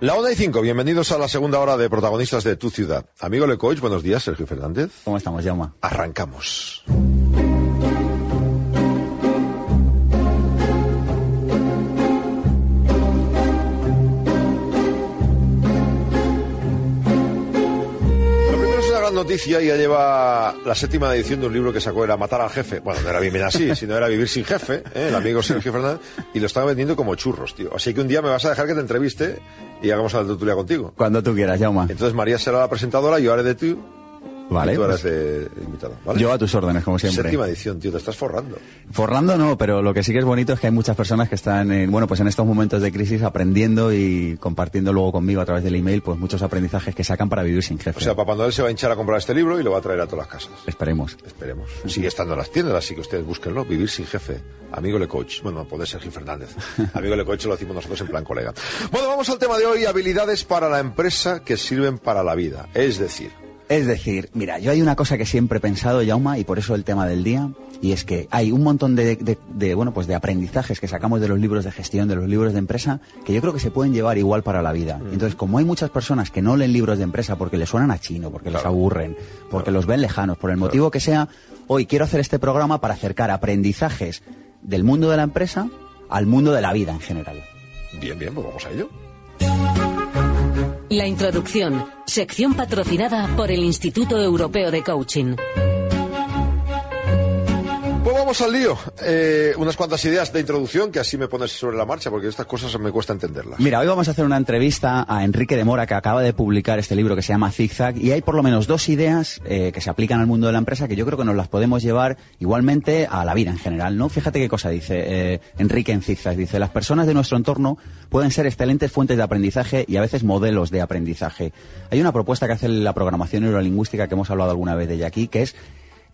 La Onda y 5, bienvenidos a la segunda hora de protagonistas de tu ciudad. Amigo Lecoich, buenos días, Sergio Fernández. ¿Cómo estamos, Jauma? Arrancamos. Noticia, ya lleva la séptima edición de un libro que sacó, era Matar al Jefe. Bueno, no era bien así, sino era Vivir sin Jefe, ¿eh? el amigo Sergio Fernández, y lo estaba vendiendo como churros, tío. Así que un día me vas a dejar que te entreviste y hagamos una tertulia contigo. Cuando tú quieras, Jauma. Entonces María será la presentadora, yo haré de tú Vale. y tú pues invitado. ¿vale? yo a tus órdenes, como siempre. Séptima edición, tío, te estás forrando. Forrando no, pero lo que sí que es bonito es que hay muchas personas que están, en, bueno, pues en estos momentos de crisis aprendiendo y compartiendo luego conmigo a través del email, pues muchos aprendizajes que sacan para vivir sin jefe. O sea, Papá Noel se va a hinchar a comprar este libro y lo va a traer a todas las casas. Esperemos. Esperemos. Sigue estando en las tiendas, así que ustedes búsquenlo. Vivir sin jefe. Amigo Le Coach. Bueno, puede ser Sergio Fernández. Amigo Le Coach lo decimos nosotros en plan colega. Bueno, vamos al tema de hoy. Habilidades para la empresa que sirven para la vida. Es decir, Es decir, mira, yo hay una cosa que siempre he pensado, Jauma, y por eso el tema del día, y es que hay un montón de, de- de, bueno, pues de aprendizajes que sacamos de los libros de gestión, de los libros de empresa, que yo creo que se pueden llevar igual para la vida. Entonces, como hay muchas personas que no leen libros de empresa porque les suenan a chino, porque les aburren, porque los ven lejanos, por el motivo que sea, hoy quiero hacer este programa para acercar aprendizajes del mundo de la empresa al mundo de la vida en general. bien, bien, pues vamos a ello. La introducción, sección patrocinada por el Instituto Europeo de Coaching. Vamos al lío. Eh, unas cuantas ideas de introducción que así me pones sobre la marcha, porque estas cosas me cuesta entenderlas. Mira, hoy vamos a hacer una entrevista a Enrique de Mora, que acaba de publicar este libro que se llama Zigzag, y hay por lo menos dos ideas eh, que se aplican al mundo de la empresa que yo creo que nos las podemos llevar igualmente a la vida en general, ¿no? Fíjate qué cosa dice eh, Enrique en Zigzag. Dice, las personas de nuestro entorno pueden ser excelentes fuentes de aprendizaje y a veces modelos de aprendizaje. Hay una propuesta que hace la programación neurolingüística que hemos hablado alguna vez de ella aquí, que es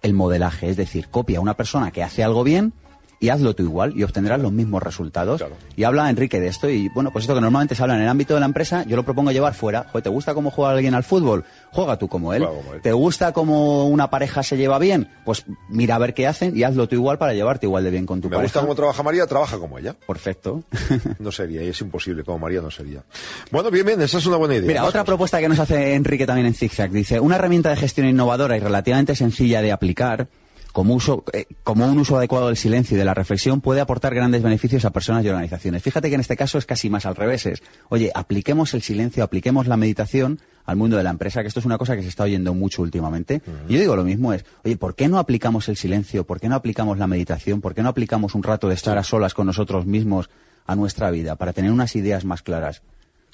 el modelaje, es decir, copia a una persona que hace algo bien y hazlo tú igual y obtendrás los mismos resultados. Claro. Y habla Enrique de esto y bueno, pues esto que normalmente se habla en el ámbito de la empresa, yo lo propongo llevar fuera. Joder, ¿te gusta cómo juega alguien al fútbol? Juega tú como él. Como él. ¿Te gusta cómo una pareja se lleva bien? Pues mira a ver qué hacen y hazlo tú igual para llevarte igual de bien con tu Me pareja. gusta cómo trabaja María, trabaja como ella. Perfecto. No sería, y es imposible, como María no sería. Bueno, bien, bien, esa es una buena idea. Mira, otra propuesta que nos hace Enrique también en Zigzag. Dice, una herramienta de gestión innovadora y relativamente sencilla de aplicar, como, uso, eh, como un uso adecuado del silencio y de la reflexión, puede aportar grandes beneficios a personas y organizaciones. Fíjate que en este caso es casi más al revés. Es, oye, apliquemos el silencio, apliquemos la meditación al mundo de la empresa, que esto es una cosa que se está oyendo mucho últimamente. Y yo digo lo mismo, es, oye, ¿por qué no aplicamos el silencio? ¿Por qué no aplicamos la meditación? ¿Por qué no aplicamos un rato de estar a solas con nosotros mismos a nuestra vida para tener unas ideas más claras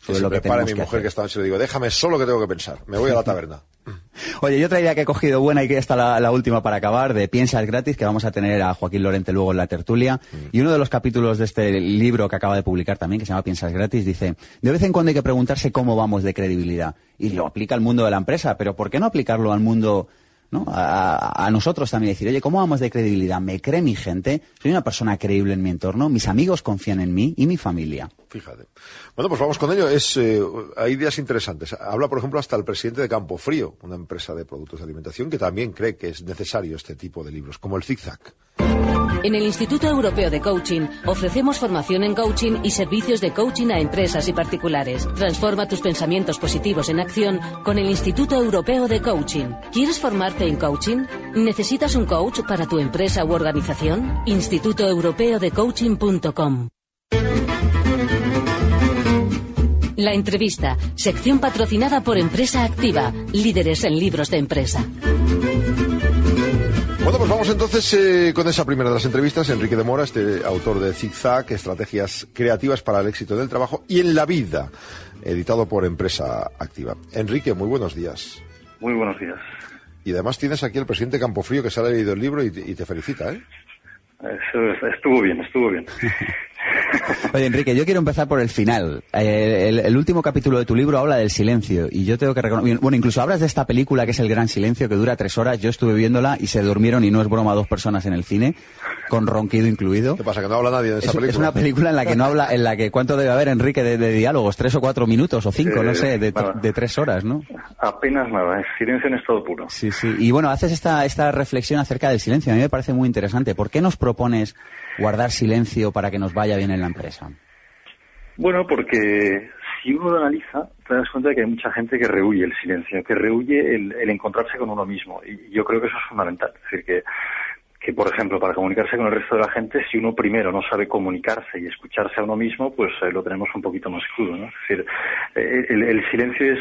sobre se lo que tenemos mi mujer hacer? que esta noche le digo, déjame solo que tengo que pensar. Me voy a la taberna. Oye, y otra idea que he cogido buena y que está la, la última para acabar, de Piensas gratis, que vamos a tener a Joaquín Lorente luego en la tertulia. Y uno de los capítulos de este libro que acaba de publicar también, que se llama Piensas gratis, dice, de vez en cuando hay que preguntarse cómo vamos de credibilidad. Y lo aplica al mundo de la empresa, pero ¿por qué no aplicarlo al mundo... ¿no? A, a nosotros también decir, oye, ¿cómo vamos de credibilidad? ¿Me cree mi gente? ¿Soy una persona creíble en mi entorno? ¿Mis amigos confían en mí? ¿Y mi familia? Fíjate. Bueno, pues vamos con ello. Es, eh, hay ideas interesantes. Habla, por ejemplo, hasta el presidente de Campo Frío, una empresa de productos de alimentación, que también cree que es necesario este tipo de libros, como el zigzag. En el Instituto Europeo de Coaching ofrecemos formación en coaching y servicios de coaching a empresas y particulares. Transforma tus pensamientos positivos en acción con el Instituto Europeo de Coaching. ¿Quieres formarte en coaching? ¿Necesitas un coach para tu empresa u organización? institutoeuropeodecoaching.com La entrevista, sección patrocinada por Empresa Activa, líderes en libros de empresa. Vamos entonces eh, con esa primera de las entrevistas. Enrique de Mora, este autor de Zigzag, Estrategias Creativas para el Éxito del Trabajo y en la Vida, editado por Empresa Activa. Enrique, muy buenos días. Muy buenos días. Y además tienes aquí al presidente Campofrío que se ha leído el libro y te, y te felicita, ¿eh? Eso estuvo bien, estuvo bien. Oye, Enrique, yo quiero empezar por el final. Eh, el, el, último capítulo de tu libro habla del silencio y yo tengo que reconocer... Bueno, incluso hablas de esta película que es El Gran Silencio, que dura tres horas. Yo estuve viéndola y se durmieron, y no es broma, dos personas en el cine, con ronquido incluido. ¿Qué pasa, que no habla nadie de esa es, película? Es una película en la que no habla, en la que ¿cuánto debe haber, Enrique, de, de diálogos? ¿Tres o cuatro minutos o cinco? no sé, de, tres horas, ¿no? Apenas nada, es silencio en estado puro. Sí, sí. Y bueno, haces esta, esta reflexión acerca del silencio. A mí me parece muy interesante. ¿Por qué nos propones guardar silencio para que nos vaya bien en la empresa? Bueno, porque si uno lo analiza, te das cuenta de que hay mucha gente que rehuye el silencio, que rehuye el, encontrarse con uno mismo. Y yo creo que eso es fundamental. Es decir, que, que, por ejemplo, para comunicarse con el resto de la gente, si uno primero no sabe comunicarse y escucharse a uno mismo, pues eh, lo tenemos un poquito más crudo. ¿no? Es decir, eh, el, el silencio es,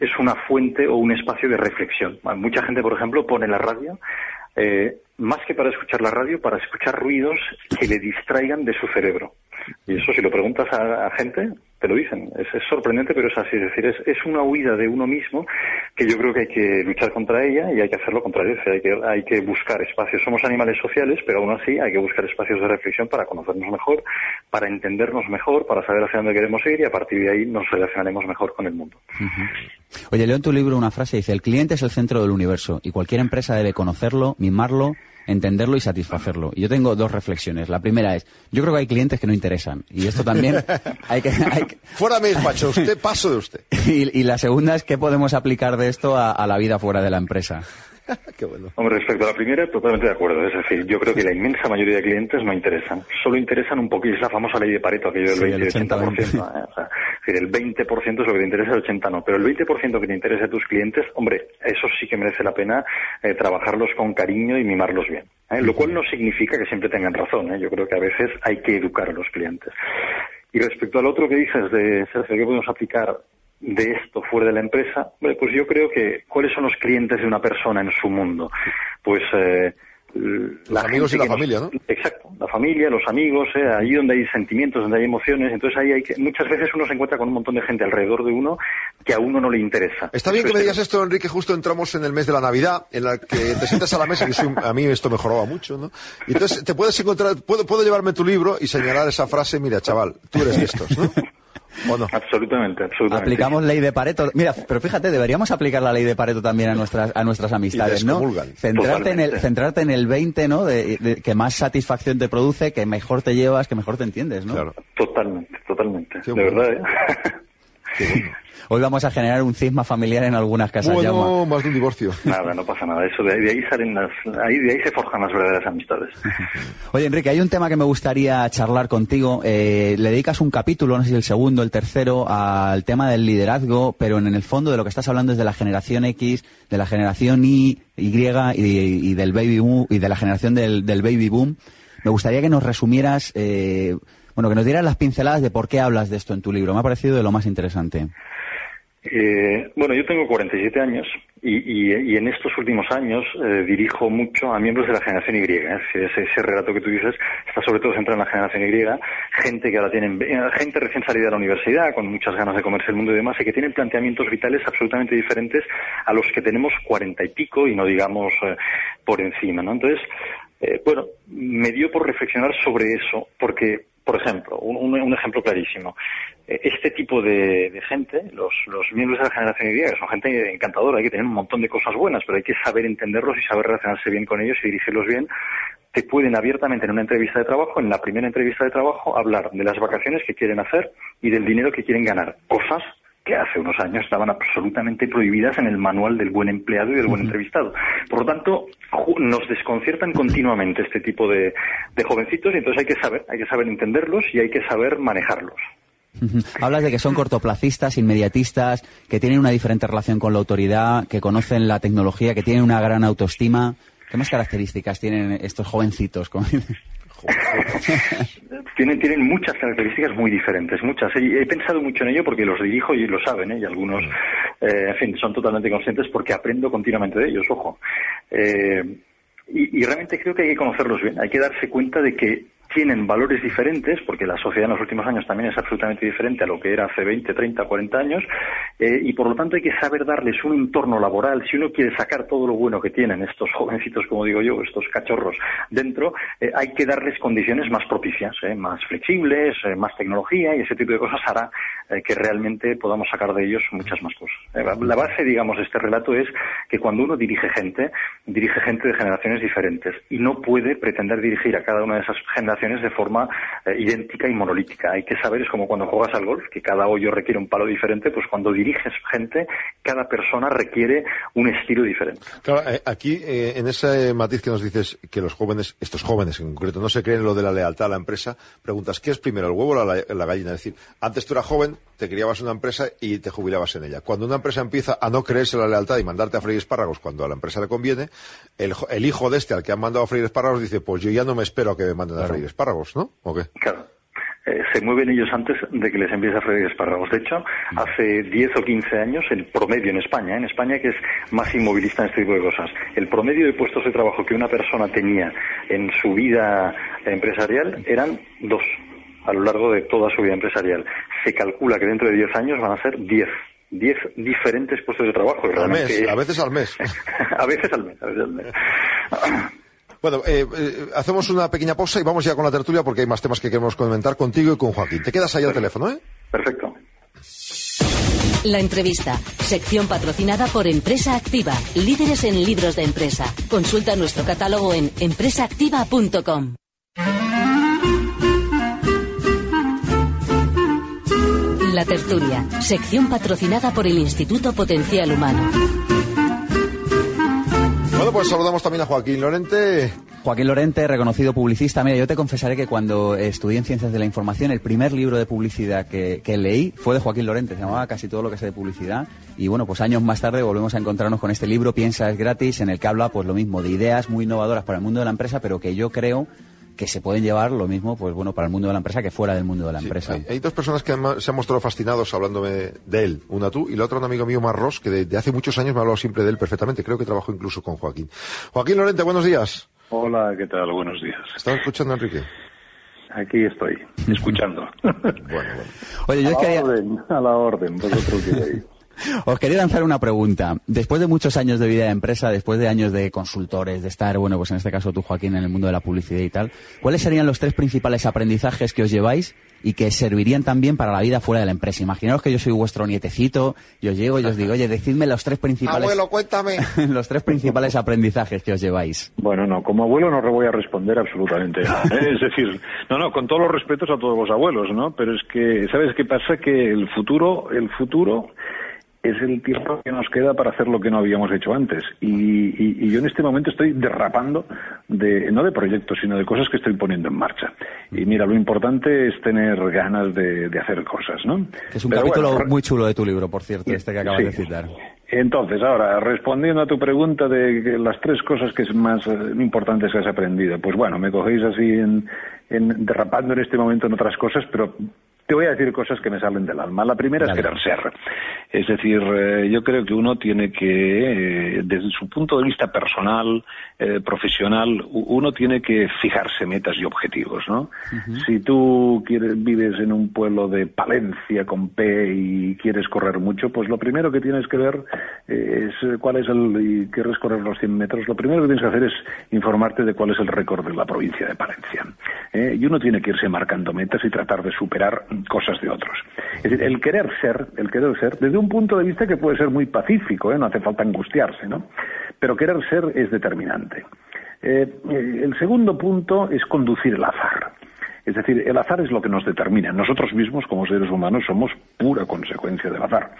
es una fuente o un espacio de reflexión. Mucha gente, por ejemplo, pone la radio eh, más que para escuchar la radio, para escuchar ruidos que le distraigan de su cerebro. Y eso, si lo preguntas a, a gente, lo dicen. Es, sorprendente, pero es así. Es decir, es, es, una huida de uno mismo que yo creo que hay que luchar contra ella y hay que hacerlo contra ella. Hay que, hay que buscar espacios. Somos animales sociales, pero aún así hay que buscar espacios de reflexión para conocernos mejor, para entendernos mejor, para saber hacia dónde queremos ir y a partir de ahí nos relacionaremos mejor con el mundo. Oye, leo en tu libro una frase, dice, el cliente es el centro del universo y cualquier empresa debe conocerlo, mimarlo, entenderlo y satisfacerlo. Y yo tengo dos reflexiones. La primera es, yo creo que hay clientes que no interesan. Y esto también hay que... Hay que... Fuera me despacho, usted, paso de usted. Y, y, la segunda es, ¿qué podemos aplicar de esto a, a la vida fuera de la empresa? Qué bueno. Hombre, respecto a la primera, totalmente de acuerdo. Es decir, yo creo que la inmensa mayoría de clientes no interesan. Solo interesan un poquito. Es la famosa ley de Pareto, aquello del Sí, 20 y el 80%. 80%. ¿eh? O sea, es decir, el 20% es lo que te interesa, el 80% no. Pero el 20% que te interesa a tus clientes, hombre, eso sí que merece la pena eh, trabajarlos con cariño y mimarlos bien. ¿eh? Lo cual no significa que siempre tengan razón. Yo creo que a veces hay que educar a los clientes. Y respecto al otro que dices de Sergio, ¿qué podemos aplicar de esto fuera de la empresa? Pues yo creo que ¿cuáles son los clientes de una persona en su mundo? Pues eh, los amigos y la familia, nos, ¿no? Exacto, la familia, los amigos, eh, ahí donde hay sentimientos, donde hay emociones, entonces ahí hay que, muchas veces uno se encuentra con un montón de gente alrededor de uno que a uno no le interesa. Está bien que me digas esto, Enrique, justo entramos en el mes de la Navidad, en la que te sientas a la mesa, que soy, a mí esto me joraba mucho, ¿no? Y entonces te puedes encontrar, puedo, puedo llevarme tu libro y señalar esa frase, mira, chaval, tú eres de estos, ¿no? ¿O no? Absolutamente, absolutamente. Aplicamos ley de Pareto. Mira, pero fíjate, deberíamos aplicar la ley de Pareto también a nuestras a nuestras amistades, ¿no? Centrarte en el centrarte en el 20, ¿no? De, de, que más satisfacción te produce, que mejor te llevas, que mejor te entiendes, ¿no? Claro. Totalmente, totalmente. Qué de bueno. verdad, ¿eh? Hoy vamos a generar un cisma familiar en algunas casas, Bueno, más de un divorcio. Nada, no pasa nada. Eso de, de ahí salen las, ahí de ahí se forjan las verdaderas amistades. Oye, Enrique, hay un tema que me gustaría charlar contigo. Eh, le dedicas un capítulo, no sé si el segundo, el tercero, al tema del liderazgo, pero en el fondo de lo que estás hablando es de la generación X, de la generación Y, y, y, y del baby boom, y de la generación del, del baby boom. Me gustaría que nos resumieras, eh, bueno, que nos dieras las pinceladas de por qué hablas de esto en tu libro. Me ha parecido de lo más interesante. Eh, bueno, yo tengo 47 años y, y, y en estos últimos años eh, dirijo mucho a miembros de la generación Y. ¿eh? Ese, ese, relato que tú dices está sobre todo centrado en la generación Y, gente que ahora tienen, gente recién salida de la universidad, con muchas ganas de comerse el mundo y demás, y que tienen planteamientos vitales absolutamente diferentes a los que tenemos cuarenta y pico y no digamos eh, por encima, ¿no? Entonces, eh, bueno, me dio por reflexionar sobre eso, porque por ejemplo, un, un, ejemplo clarísimo. Eh, este tipo de, de, gente, los, los miembros de la generación Y, que son gente encantadora, hay que tener un montón de cosas buenas, pero hay que saber entenderlos y saber relacionarse bien con ellos y dirigirlos bien. Te pueden abiertamente en una entrevista de trabajo, en la primera entrevista de trabajo, hablar de las vacaciones que quieren hacer y del dinero que quieren ganar. Cosas que hace unos años estaban absolutamente prohibidas en el manual del buen empleado y del buen uh -huh. entrevistado. Por lo tanto, nos desconciertan continuamente este tipo de, de, jovencitos y entonces hay que saber, hay que saber entenderlos y hay que saber manejarlos. Hablas de que son cortoplacistas, inmediatistas, que tienen una diferente relación con la autoridad, que conocen la tecnología, que tienen una gran autoestima. ¿Qué más características tienen estos jovencitos? Tienen, tienen muchas características muy diferentes, muchas. He, he, pensado mucho en ello porque los dirijo y lo saben, ¿eh? y algunos, eh, en fin, son totalmente conscientes porque aprendo continuamente de ellos, ojo. Eh, y, y, realmente creo que hay que conocerlos bien, hay que darse cuenta de que tienen valores diferentes, porque la sociedad en los últimos años también es absolutamente diferente a lo que era hace 20, 30, 40 años, eh, y por lo tanto hay que saber darles un entorno laboral. Si uno quiere sacar todo lo bueno que tienen estos jovencitos, como digo yo, estos cachorros dentro, eh, hay que darles condiciones más propicias, eh, más flexibles, más tecnología y ese tipo de cosas hará que realmente podamos sacar de ellos muchas más cosas. La base, digamos, de este relato es que cuando uno dirige gente, dirige gente de generaciones diferentes y no puede pretender dirigir a cada una de esas generaciones de forma idéntica y monolítica. Hay que saber, es como cuando juegas al golf, que cada hoyo requiere un palo diferente, pues cuando diriges gente, cada persona requiere un estilo diferente. Claro, eh, aquí, eh, en ese matiz que nos dices que los jóvenes, estos jóvenes en concreto, no se creen lo de la lealtad a la empresa, preguntas, ¿qué es primero, el huevo o la, gallina? Es decir, antes tú eras joven, te criabas una empresa y te jubilabas en ella. Cuando una empresa empieza a no creerse la lealtad y mandarte a freír espárragos cuando a la empresa le conviene, el, hijo de este al que han mandado a freír espárragos dice, pues yo ya no me espero a que me manden a freír espárragos, ¿no? ¿O qué? Claro. Eh, se mueven ellos antes de que les empiece a freír espárragos. De hecho, mm. hace 10 o 15 años, el promedio en España, en España que es más inmovilista en este tipo de cosas, el promedio de puestos de trabajo que una persona tenía en su vida empresarial eran dos a lo largo de toda su vida empresarial. Se calcula que dentro de 10 años van a ser 10 10 diferentes puestos de trabajo. Al mes, a veces al mes. a veces al mes, a veces al mes. Bueno, eh, eh, hacemos una pequeña pausa y vamos ya con la tertulia porque hay más temas que queremos comentar contigo y con Joaquín. Te quedas ahí al teléfono, ¿eh? Perfecto. La entrevista, sección patrocinada por Empresa Activa, líderes en libros de empresa. Consulta nuestro catálogo en empresaactiva.com. La tertulia, sección patrocinada por el Instituto Potencial Humano. Bueno, pues saludamos también a Joaquín Lorente. Joaquín Lorente, reconocido publicista. Mira, yo te confesaré que cuando estudié en Ciencias de la Información, el primer libro de publicidad que, leí fue de Joaquín Lorente. Se llamaba Casi todo lo que sé de publicidad. Y bueno, pues años más tarde volvemos a encontrarnos con este libro, Piensa es gratis, en el que habla pues lo mismo, de ideas muy innovadoras para el mundo de la empresa, pero que yo creo que se pueden llevar lo mismo, pues bueno, para el mundo de la empresa que fuera del mundo de la empresa. Hay, dos personas que se han mostrado fascinados hablándome de él. Una tú y la otra un amigo mío, Marros, que de, hace muchos años me ha hablado siempre de él perfectamente. Creo que trabajo incluso con Joaquín. Joaquín Lorente, buenos días. Hola, ¿qué tal? Buenos días. ¿Estás escuchando, Enrique? Aquí estoy, escuchando. bueno, bueno. Oye, yo a, la orden, a la orden, vosotros queréis. Os quería lanzar una pregunta. Después de muchos años de vida de empresa, después de años de consultores, de estar, bueno, pues en este caso tú, Joaquín, en el mundo de la publicidad y tal, ¿cuáles serían los tres principales aprendizajes que os lleváis y que servirían también para la vida fuera de la empresa? Imaginaos que yo soy vuestro nietecito y os llego y os digo, oye, decidme los tres principales... Abuelo, cuéntame. los tres principales aprendizajes que os lleváis. Bueno, no, como abuelo no le voy a responder absolutamente nada. ¿eh? Es decir, no, no, con todos los respetos a todos los abuelos, ¿no? Pero es que, ¿sabes qué pasa? Que el futuro, el futuro es el tiempo que nos queda para hacer lo que no habíamos hecho antes. Y, yo en este momento estoy derrapando, de, no de proyectos, sino de cosas que estoy poniendo en marcha. Y mira, lo importante es tener ganas de, hacer cosas, ¿no? Es un capítulo muy chulo de tu libro, por cierto, este que acabas de citar. Entonces, ahora, respondiendo a tu pregunta de las tres cosas que es más eh, importantes que has aprendido, pues bueno, me cogéis así en, en, derrapando en este momento en otras cosas, pero te voy a decir cosas que me salen del alma. La primera es querer ser. Es decir, eh, yo creo que uno tiene que, eh, desde su punto de vista personal, eh, profesional, uno tiene que fijarse metas y objetivos, ¿no? Si tú quieres, vives en un pueblo de Palencia con P y quieres correr mucho, pues lo primero que tienes que ver es cuál es el, y quieres correr los 100 metros, lo primero que tienes que hacer es informarte de cuál es el récord de la provincia de Palencia. Y uno tiene que irse marcando metas y tratar de superar cosas de otros. Es decir, el querer ser, el querer ser, desde un punto de vista que puede ser muy pacífico, ¿eh? no hace falta angustiarse, ¿no? Pero querer ser es determinante. Eh, eh, el segundo punto es conducir el azar. Es decir, el azar es lo que nos determina. Nosotros mismos, como seres humanos, somos pura consecuencia del azar.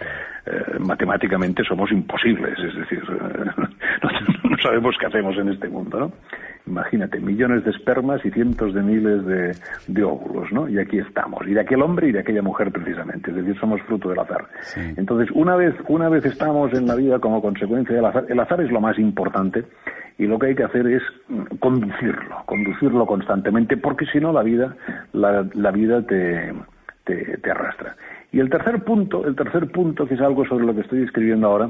matemáticamente somos imposibles, es decir, no, sabemos qué hacemos en este mundo, ¿no? Imagínate, millones de espermas y cientos de miles de, óvulos, ¿no? Y aquí estamos, y de aquel hombre y de aquella mujer precisamente, es decir, somos fruto del azar. Entonces, una vez, una vez estamos en la vida como consecuencia del azar, el azar es lo más importante y lo que hay que hacer es mm, conducirlo, conducirlo constantemente, porque si no la vida, la, la vida te, te, te arrastra. Y el tercer punto, el tercer punto, que es algo sobre lo que estoy escribiendo ahora,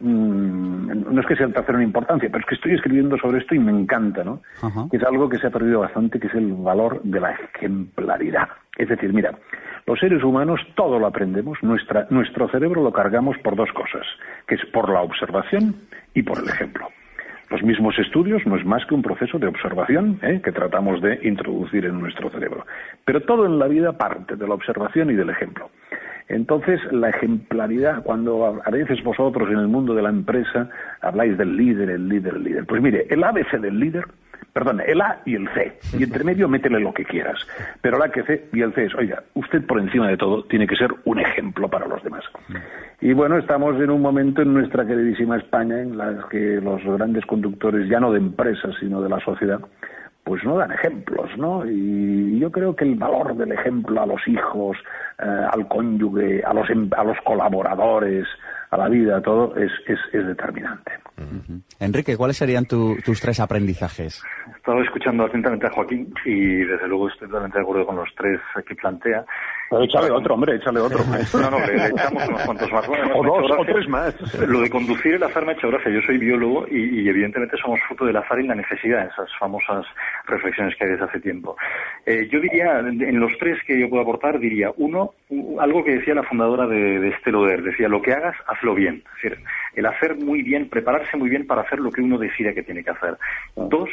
mm, no es que sea el tercero en importancia, pero es que estoy escribiendo sobre esto y me encanta, ¿no? Es algo que se ha perdido bastante, que es el valor de la ejemplaridad. Es decir, mira, los seres humanos todo lo aprendemos, nuestra, nuestro cerebro lo cargamos por dos cosas, que es por la observación y por el ejemplo. Los mismos estudios no es más que un proceso de observación ¿eh? que tratamos de introducir en nuestro cerebro. Pero todo en la vida parte de la observación y del ejemplo. Entonces, la ejemplaridad, cuando a veces vosotros en el mundo de la empresa habláis del líder, el líder, el líder. Pues mire, el ABC del líder perdón, el A y el C. Y entre medio métele lo que quieras. Pero el A que C y el C es, oiga, usted por encima de todo tiene que ser un ejemplo para los demás. Y bueno, estamos en un momento en nuestra queridísima España en la que los grandes conductores, ya no de empresas, sino de la sociedad, pues no dan ejemplos, ¿no? Y yo creo que el valor del ejemplo a los hijos, eh, al cónyuge, a los, em, a los colaboradores, a la vida, todo es, es, es determinante. Enrique, ¿cuáles serían tus tres aprendizajes? Estado escuchando atentamente a Joaquín y desde luego estoy totalmente de acuerdo con los tres que plantea. échale otro, hombre, échale otro. No, no, le, echamos unos cuantos más. o dos, o tres más. Lo de conducir el azar me ha hecho gracia. Yo soy biólogo y, evidentemente somos fruto del azar y la necesidad, esas famosas reflexiones que hay desde hace tiempo. Eh, yo diría, en los tres que yo puedo aportar, diría, uno, algo que decía la fundadora de, de Esteloder, decía, lo que hagas, hazlo bien. Es decir, el hacer muy bien, prepararse muy bien para hacer lo que uno decide que tiene que hacer. Dos,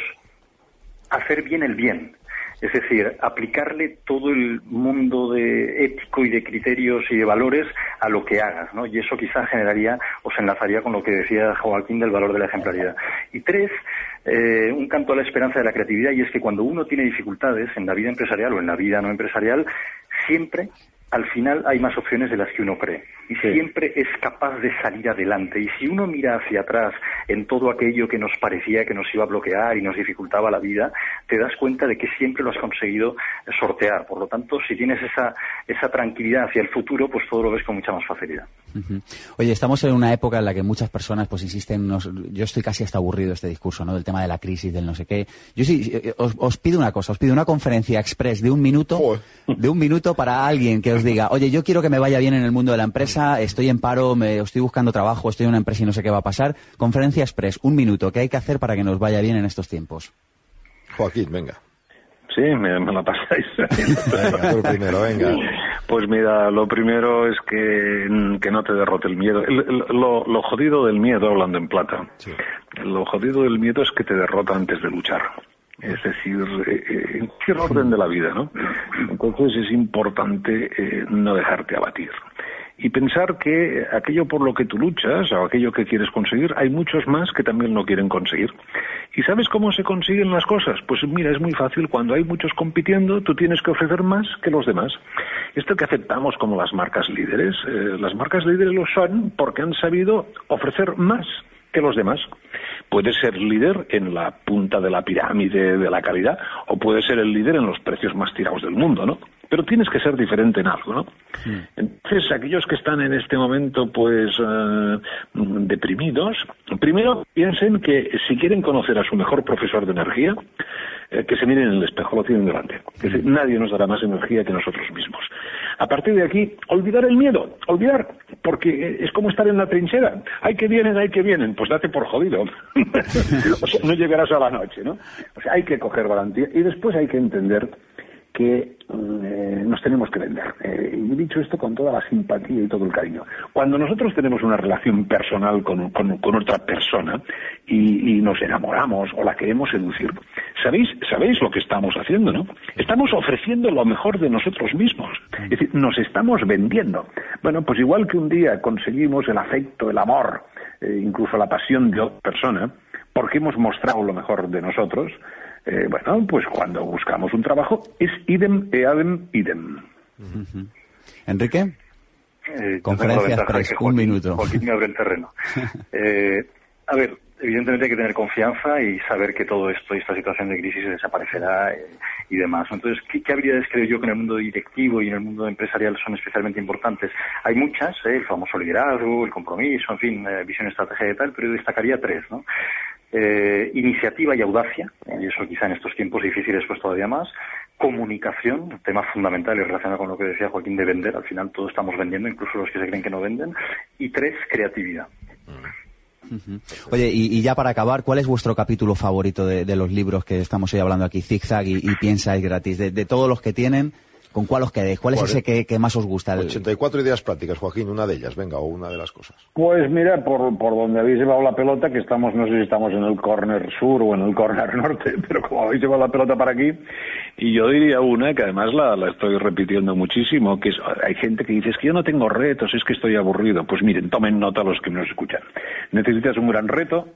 hacer bien el bien. Es decir, aplicarle todo el mundo de ético y de criterios y de valores a lo que hagas, ¿no? Y eso quizá generaría o se enlazaría con lo que decía Joaquín del valor de la ejemplaridad. Y tres, eh, un canto a la esperanza de la creatividad y es que cuando uno tiene dificultades en la vida empresarial o en la vida no empresarial, siempre al final hay más opciones de las que uno cree y siempre es capaz de salir adelante. Y si uno mira hacia atrás en todo aquello que nos parecía que nos iba a bloquear y nos dificultaba la vida, te das cuenta de que siempre lo has conseguido sortear. Por lo tanto, si tienes esa, esa tranquilidad hacia el futuro, pues todo lo ves con mucha más facilidad. Oye, estamos en una época en la que muchas personas pues insisten, yo estoy casi hasta aburrido de este discurso, ¿no? Del tema de la crisis, del no sé qué. Yo sí, eh, os, pido una cosa, os pido una conferencia express de un minuto, de un minuto para alguien que os diga, oye, yo quiero que me vaya bien en el mundo de la empresa, estoy en paro, me, estoy buscando trabajo, estoy en una empresa y no sé qué va a pasar. Conferencia express, un minuto, ¿qué hay que hacer para que nos vaya bien en estos tiempos? Joaquín, venga. Sí, me, la pasáis. venga, primero, venga. Pues mira, lo primero es que, no te derrote el miedo. lo, jodido del miedo, hablando en plata, lo jodido del miedo es que te derrota antes de luchar. Es decir, eh, eh, en cualquier orden de la vida, ¿no? Entonces es importante eh, no dejarte abatir y pensar que aquello por lo que tú luchas o aquello que quieres conseguir, hay muchos más que también lo quieren conseguir. ¿Y sabes cómo se consiguen las cosas? Pues mira, es muy fácil. Cuando hay muchos compitiendo, tú tienes que ofrecer más que los demás. Esto que aceptamos como las marcas líderes, eh, las marcas líderes lo son porque han sabido ofrecer más que los demás. Puedes ser líder en la punta de la pirámide de la calidad o puedes ser el líder en los precios más tirados del mundo, ¿no? pero tienes que ser diferente en algo, ¿no? Entonces, aquellos que están en este momento, pues, eh, deprimidos, primero piensen que si quieren conocer a su mejor profesor de energía, eh, que se miren en el espejo, lo tienen delante. Que nadie nos dará más energía que nosotros mismos. A partir de aquí, olvidar el miedo, olvidar, porque es como estar en la trinchera. Hay que vienen, hay que vienen, pues date por jodido. o sea, no llegarás a la noche, ¿no? O sea, hay que coger garantía y después hay que entender que eh, nos tenemos que vender. Eh, y he dicho esto con toda la simpatía y todo el cariño. Cuando nosotros tenemos una relación personal con, otra persona y, nos enamoramos o la queremos seducir, ¿sabéis, sabéis lo que estamos haciendo, ¿no? Estamos ofreciendo lo mejor de nosotros mismos. Es decir, nos estamos vendiendo. Bueno, pues igual que un día conseguimos el afecto, el amor, eh, incluso la pasión de otra persona, porque hemos mostrado lo mejor de nosotros, eh, bueno, pues cuando buscamos un trabajo es idem e adem idem. Enrique. Eh, Conferencia un minuto. Joaquín me abre el terreno. Eh, a ver, evidentemente hay que tener confianza y saber que todo esto y esta situación de crisis desaparecerá y demás. Entonces, ¿qué, habilidades creo yo que en el mundo directivo y en el mundo empresarial son especialmente importantes? Hay muchas, el famoso liderazgo, el compromiso, en fin, visión estratégica y tal, pero yo destacaría tres, ¿no? Eh, iniciativa y audacia, y eso quizá en estos tiempos difíciles pues todavía más, comunicación, tema fundamental y relacionado con lo que decía Joaquín de vender, al final todos estamos vendiendo, incluso los que se creen que no venden, y tres, creatividad. Oye, y, ya para acabar, ¿cuál es vuestro capítulo favorito de, los libros que estamos hoy hablando aquí, Zigzag y, y Piensa es gratis? De, de todos los que tienen, ¿Con cuál os quedéis? ¿Cuál es ese que, más os gusta? 84 ideas prácticas, Joaquín, una de ellas, venga, o una de las cosas. Pues mira, por, por donde habéis llevado la pelota, que estamos, no sé si estamos en el corner sur o en el corner norte, pero como habéis llevado la pelota para aquí, y yo diría una que además la, la estoy repitiendo muchísimo, que es, hay gente que dice, es que yo no tengo retos, es que estoy aburrido. Pues miren, tomen nota los que nos escuchan. Necesitas un gran reto,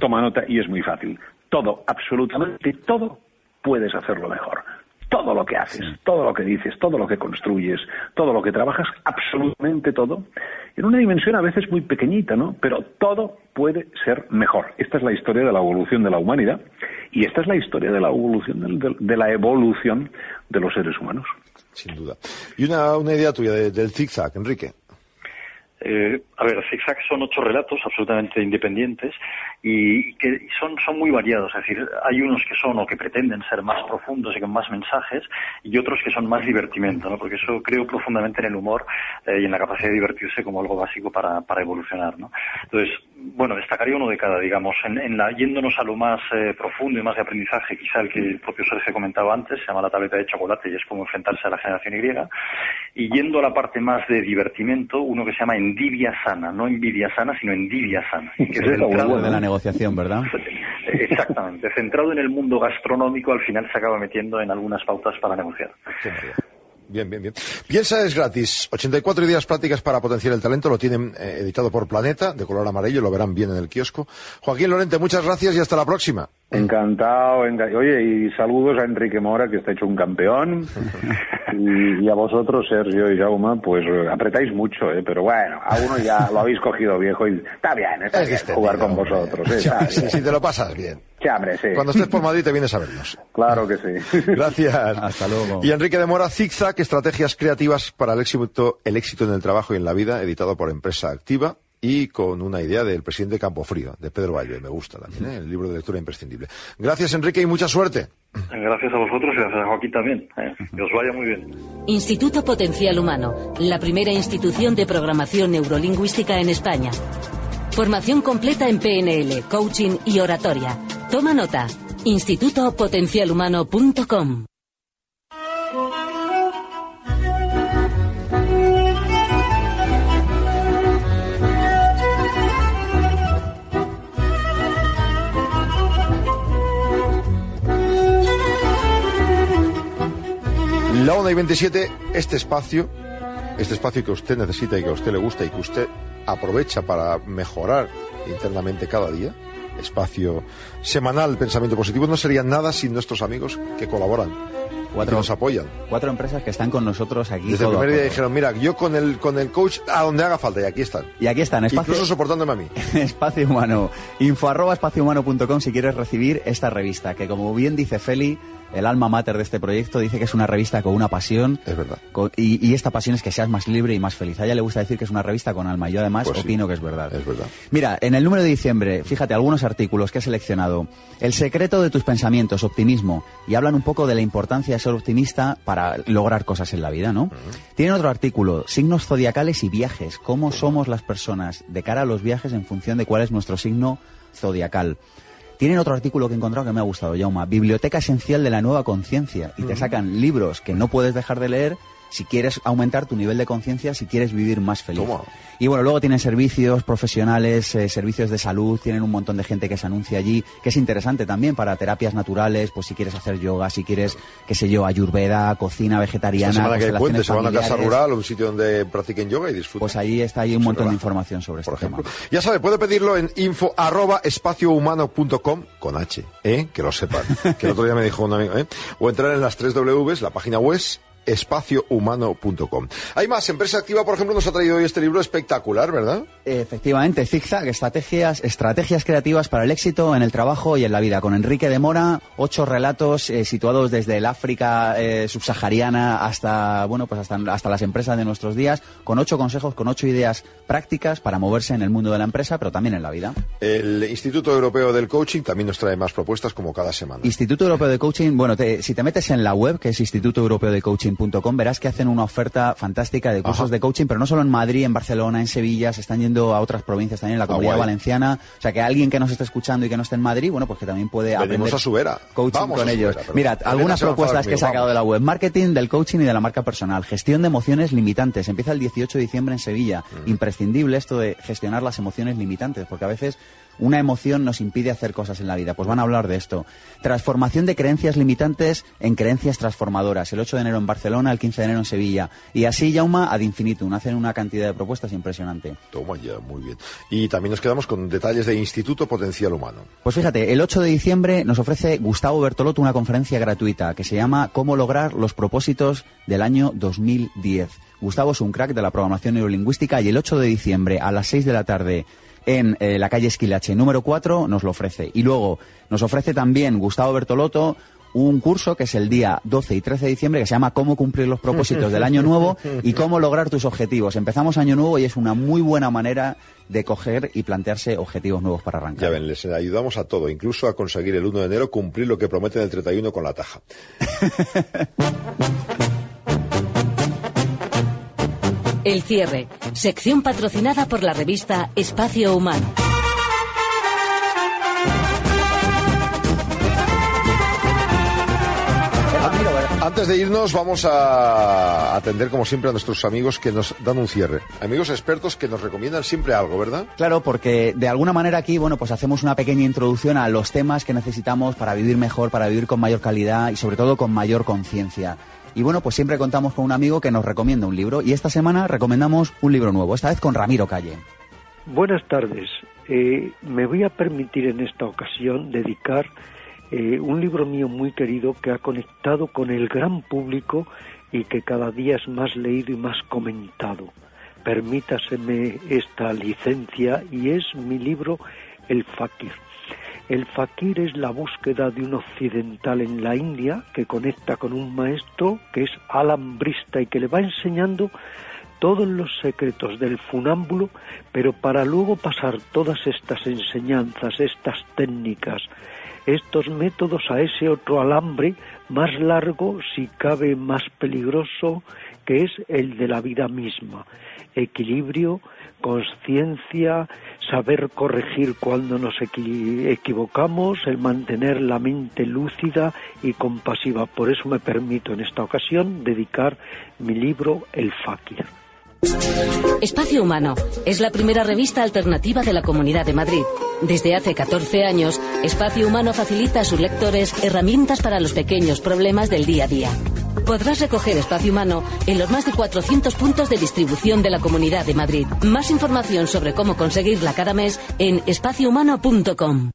toma nota y es muy fácil. Todo, absolutamente todo, puedes hacerlo mejor todo lo que haces, todo lo que dices, todo lo que construyes, todo lo que trabajas, absolutamente todo, en una dimensión a veces muy pequeñita, ¿no? Pero todo puede ser mejor. Esta es la historia de la evolución de la humanidad y esta es la historia de la evolución de, la evolución de los seres humanos. Sin duda. Y una, una idea tuya del zigzag, Enrique. Eh, a ver, Zigzag son ocho relatos absolutamente independientes y que son, son muy variados. Es decir, hay unos que son o que pretenden ser más profundos y con más mensajes y otros que son más divertimento, ¿no? Porque eso creo profundamente en el humor eh, y en la capacidad de divertirse como algo básico para, para evolucionar, ¿no? Entonces, bueno, destacaría uno de cada, digamos, en, la, yéndonos a lo más eh, profundo y más de aprendizaje, quizá el que el propio Sergio comentaba antes, se llama la tableta de chocolate y es como enfrentarse a la generación Y, y yendo a la parte más de divertimento, uno que se llama Endivia Sana, no envidia sana, sino Endivia Sana. Que es centrado de la negociación, ¿verdad? Exactamente, centrado en el mundo gastronómico, al final se acaba metiendo en algunas pautas para negociar. Bien, bien, bien. Piensa es gratis. 84 ideas prácticas para potenciar el talento. Lo tienen eh, editado por Planeta, de color amarillo. Lo verán bien en el kiosco. Joaquín Lorente, muchas gracias y hasta la próxima. Encantado. Oye, y saludos a Enrique Mora, que está hecho un campeón. y, a vosotros, Sergio y Jauma, pues apretáis mucho, ¿eh? pero bueno, a uno ya lo habéis cogido viejo y está bien, está bien jugar con vosotros. ¿eh? Si, te lo pasas bien. sí. Cuando estés por Madrid te vienes a vernos. Claro que sí. Gracias. Hasta luego. Y Enrique de Mora, Zigzag, estrategias creativas para el éxito, el éxito en el trabajo y en la vida, editado por Empresa Activa y con una idea del presidente Campofrío, de Pedro Valle. Me gusta también, ¿eh? el libro de lectura imprescindible. Gracias, Enrique, y mucha suerte. Gracias a vosotros y gracias a Joaquín también. ¿eh? Que os vaya muy bien. Instituto Potencial Humano, la primera institución de programación neurolingüística en España. Formación completa en PNL, coaching y oratoria. Toma nota. institutopotencialhumano.com La onda y 27, este espacio, este espacio que usted necesita y que a usted le gusta y que usted aprovecha para mejorar internamente cada día, espacio semanal Pensamiento Positivo, no sería nada sin nuestros amigos que colaboran cuatro, nos apoyan. Cuatro empresas que están con nosotros aquí. Desde el primer día dijeron, mira, yo con el, con el coach a donde haga falta, y aquí están. Y aquí están, espacio, incluso soportándome a mí. espacio Humano. Info arroba espaciohumano.com si quieres recibir esta revista, que como bien dice Feli, el alma mater de este proyecto, dice que es una revista con una pasión. Es verdad. y, esta pasión es que seas más libre y más feliz. A ella le gusta decir que es una revista con alma. Yo además pues opino que es verdad. Es verdad. Mira, en el número de diciembre, fíjate, algunos artículos que he seleccionado. El secreto de tus pensamientos, optimismo. Y hablan un poco de la importancia de ser optimista para lograr cosas en la vida, ¿no? Tienen otro artículo, signos zodiacales y viajes. ¿Cómo somos las personas de cara a los viajes en función de cuál es nuestro signo zodiacal? Tienen otro artículo que he encontrado que me ha gustado, Jauma. Biblioteca esencial de la nueva conciencia. Y te sacan libros que no puedes dejar de leer si quieres aumentar tu nivel de conciencia, si quieres vivir más feliz. Y bueno, luego tienen servicios profesionales, eh, servicios de salud, tienen un montón de gente que se anuncia allí, que es interesante también para terapias naturales, pues si quieres hacer yoga, si quieres, qué sé yo, ayurveda, cocina vegetariana. Esta semana que hay puente, se van a casa rural, un sitio donde practiquen yoga y disfruten. Pues ahí está ahí un montón de información sobre este tema. Ya sabe, puede pedirlo en info arroba espaciohumano.com con H, ¿eh? que lo sepan. que el otro día me dijo un amigo, ¿eh? O entrar en las tres Ws, la página web espaciohumano.com. Hay más. Empresa Activa, por ejemplo, nos ha traído hoy este libro espectacular, ¿verdad? Efectivamente, Zigzag, estrategias, estrategias creativas para el éxito en el trabajo y en la vida. Con Enrique de Mora, ocho relatos eh, situados desde el África eh, subsahariana hasta, bueno, pues hasta, hasta las empresas de nuestros días, con ocho consejos, con ocho ideas prácticas para moverse en el mundo de la empresa, pero también en la vida. El Instituto Europeo del Coaching también nos trae más propuestas como cada semana. Instituto Europeo de Coaching, bueno, si te metes en la web, que es Instituto Europeo de Coaching coaching.com, verás que hacen una oferta fantástica de cursos Ajá. de coaching, pero no solo en Madrid, en Barcelona, en Sevilla, se están yendo a otras provincias también, en la comunidad guay. valenciana. O sea, que alguien que nos esté escuchando y que no esté en Madrid, bueno, pues que también puede Venimos aprender a su vera. coaching Vamos con ellos. vera, Elena algunas propuestas que he sacado de la web. Marketing del coaching y de la marca personal. Gestión de emociones limitantes. Empieza el 18 de diciembre en Sevilla. Mm. Imprescindible esto de gestionar las emociones limitantes, porque a veces una emoción nos impide hacer cosas en la vida. Pues van a hablar de esto. Transformación de creencias limitantes en creencias transformadoras. El 8 de enero en Barcelona, el 15 de enero en Sevilla. Y así, Yauma, ad infinitum. Hacen una cantidad de propuestas impresionante. Toma ya, muy bien. Y también nos quedamos con detalles de Instituto Potencial Humano. Pues fíjate, el 8 de diciembre nos ofrece Gustavo Bertolotto una conferencia gratuita que se llama Cómo lograr los propósitos del año 2010. Gustavo es un crack de la programación neurolingüística y el 8 de diciembre a las 6 de la tarde en eh, la calle Esquilache número 4 nos lo ofrece. Y luego nos ofrece también Gustavo Bertolotto un curso que es el día 12 y 13 de diciembre que se llama Cómo cumplir los propósitos del año nuevo y cómo lograr tus objetivos. Empezamos año nuevo y es una muy buena manera de coger y plantearse objetivos nuevos para arrancar. Ya ven, les ayudamos a todo, incluso a conseguir el 1 de enero cumplir lo que prometen el 31 con la taja. El cierre. Sección patrocinada por la revista Espacio Humano. Antes de irnos, vamos a atender, como siempre, a nuestros amigos que nos dan un cierre. Amigos expertos que nos recomiendan siempre algo, ¿verdad? Claro, porque de alguna manera aquí, bueno, pues hacemos una pequeña introducción a los temas que necesitamos para vivir mejor, para vivir con mayor calidad y sobre todo con mayor conciencia. Y bueno, pues siempre contamos con un amigo que nos recomienda un libro y esta semana recomendamos un libro nuevo, esta vez con Ramiro Calle. Buenas tardes. Eh, me voy a permitir en esta ocasión dedicar eh, un libro mío muy querido que ha conectado con el gran público y que cada día es más leído y más comentado. Permítaseme esta licencia y es mi libro El Fakir. El fakir es la búsqueda de un occidental en la India que conecta con un maestro que es alambrista y que le va enseñando todos los secretos del funámbulo, pero para luego pasar todas estas enseñanzas, estas técnicas, estos métodos a ese otro alambre más largo, si cabe más peligroso, que es el de la vida misma. Equilibrio, conciencia, saber corregir cuando nos equi equivocamos, el mantener la mente lúcida y compasiva. Por eso me permito en esta ocasión dedicar mi libro El Fakir. Espacio Humano es la primera revista alternativa de la Comunidad de Madrid. Desde hace 14 años, Espacio Humano facilita a sus lectores herramientas para los pequeños problemas del día a día. Podrás recoger Espacio Humano en los más de 400 puntos de distribución de la Comunidad de Madrid. Más información sobre cómo conseguirla cada mes en espaciohumano.com.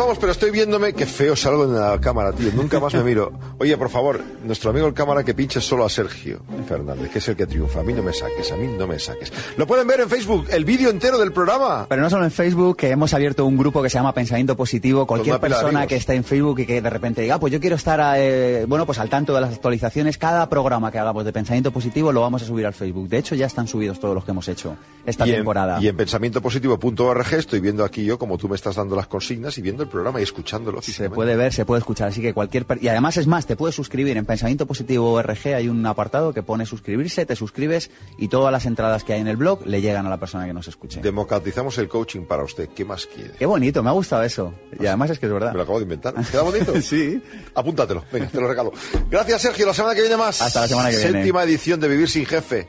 vamos, pero estoy viéndome que feo salgo en la cámara, tío. Nunca más me miro. Oye, por favor, nuestro amigo el cámara que pinche solo a Sergio Fernández, que es el que triunfa. A mí no me saques, a mí no me saques. Lo pueden ver en Facebook, el vídeo entero del programa. Pero no solo en Facebook, que hemos abierto un grupo que se llama Pensamiento Positivo. Cualquier persona que esté en Facebook y que de repente diga, "Ah, pues yo quiero estar eh, bueno, pues al tanto de las actualizaciones, cada programa que hagamos de Pensamiento Positivo lo vamos a subir al Facebook. De hecho, ya están subidos todos los que hemos hecho esta y en, temporada. y en pensamientopositivo.org estoy viendo aquí yo como tú me estás dando las consignas y viendo el programa y escuchándolo. Se puede ver, se puede escuchar, así que cualquier... Y además es más, te puedes suscribir en Pensamiento Positivo ORG, hay un apartado que pone suscribirse, te suscribes y todas las entradas que hay en el blog le llegan a la persona que nos escuche. Democratizamos el coaching para usted. ¿Qué más quiere? Qué bonito, me ha gustado eso. Y además es que es verdad. Me lo acabo de inventar. ¿Queda bonito? Sí. Apúntatelo. Venga, te lo regalo. Gracias, Sergio. La semana que viene más. Hasta la semana que viene. Séptima edición de Vivir sin Jefe.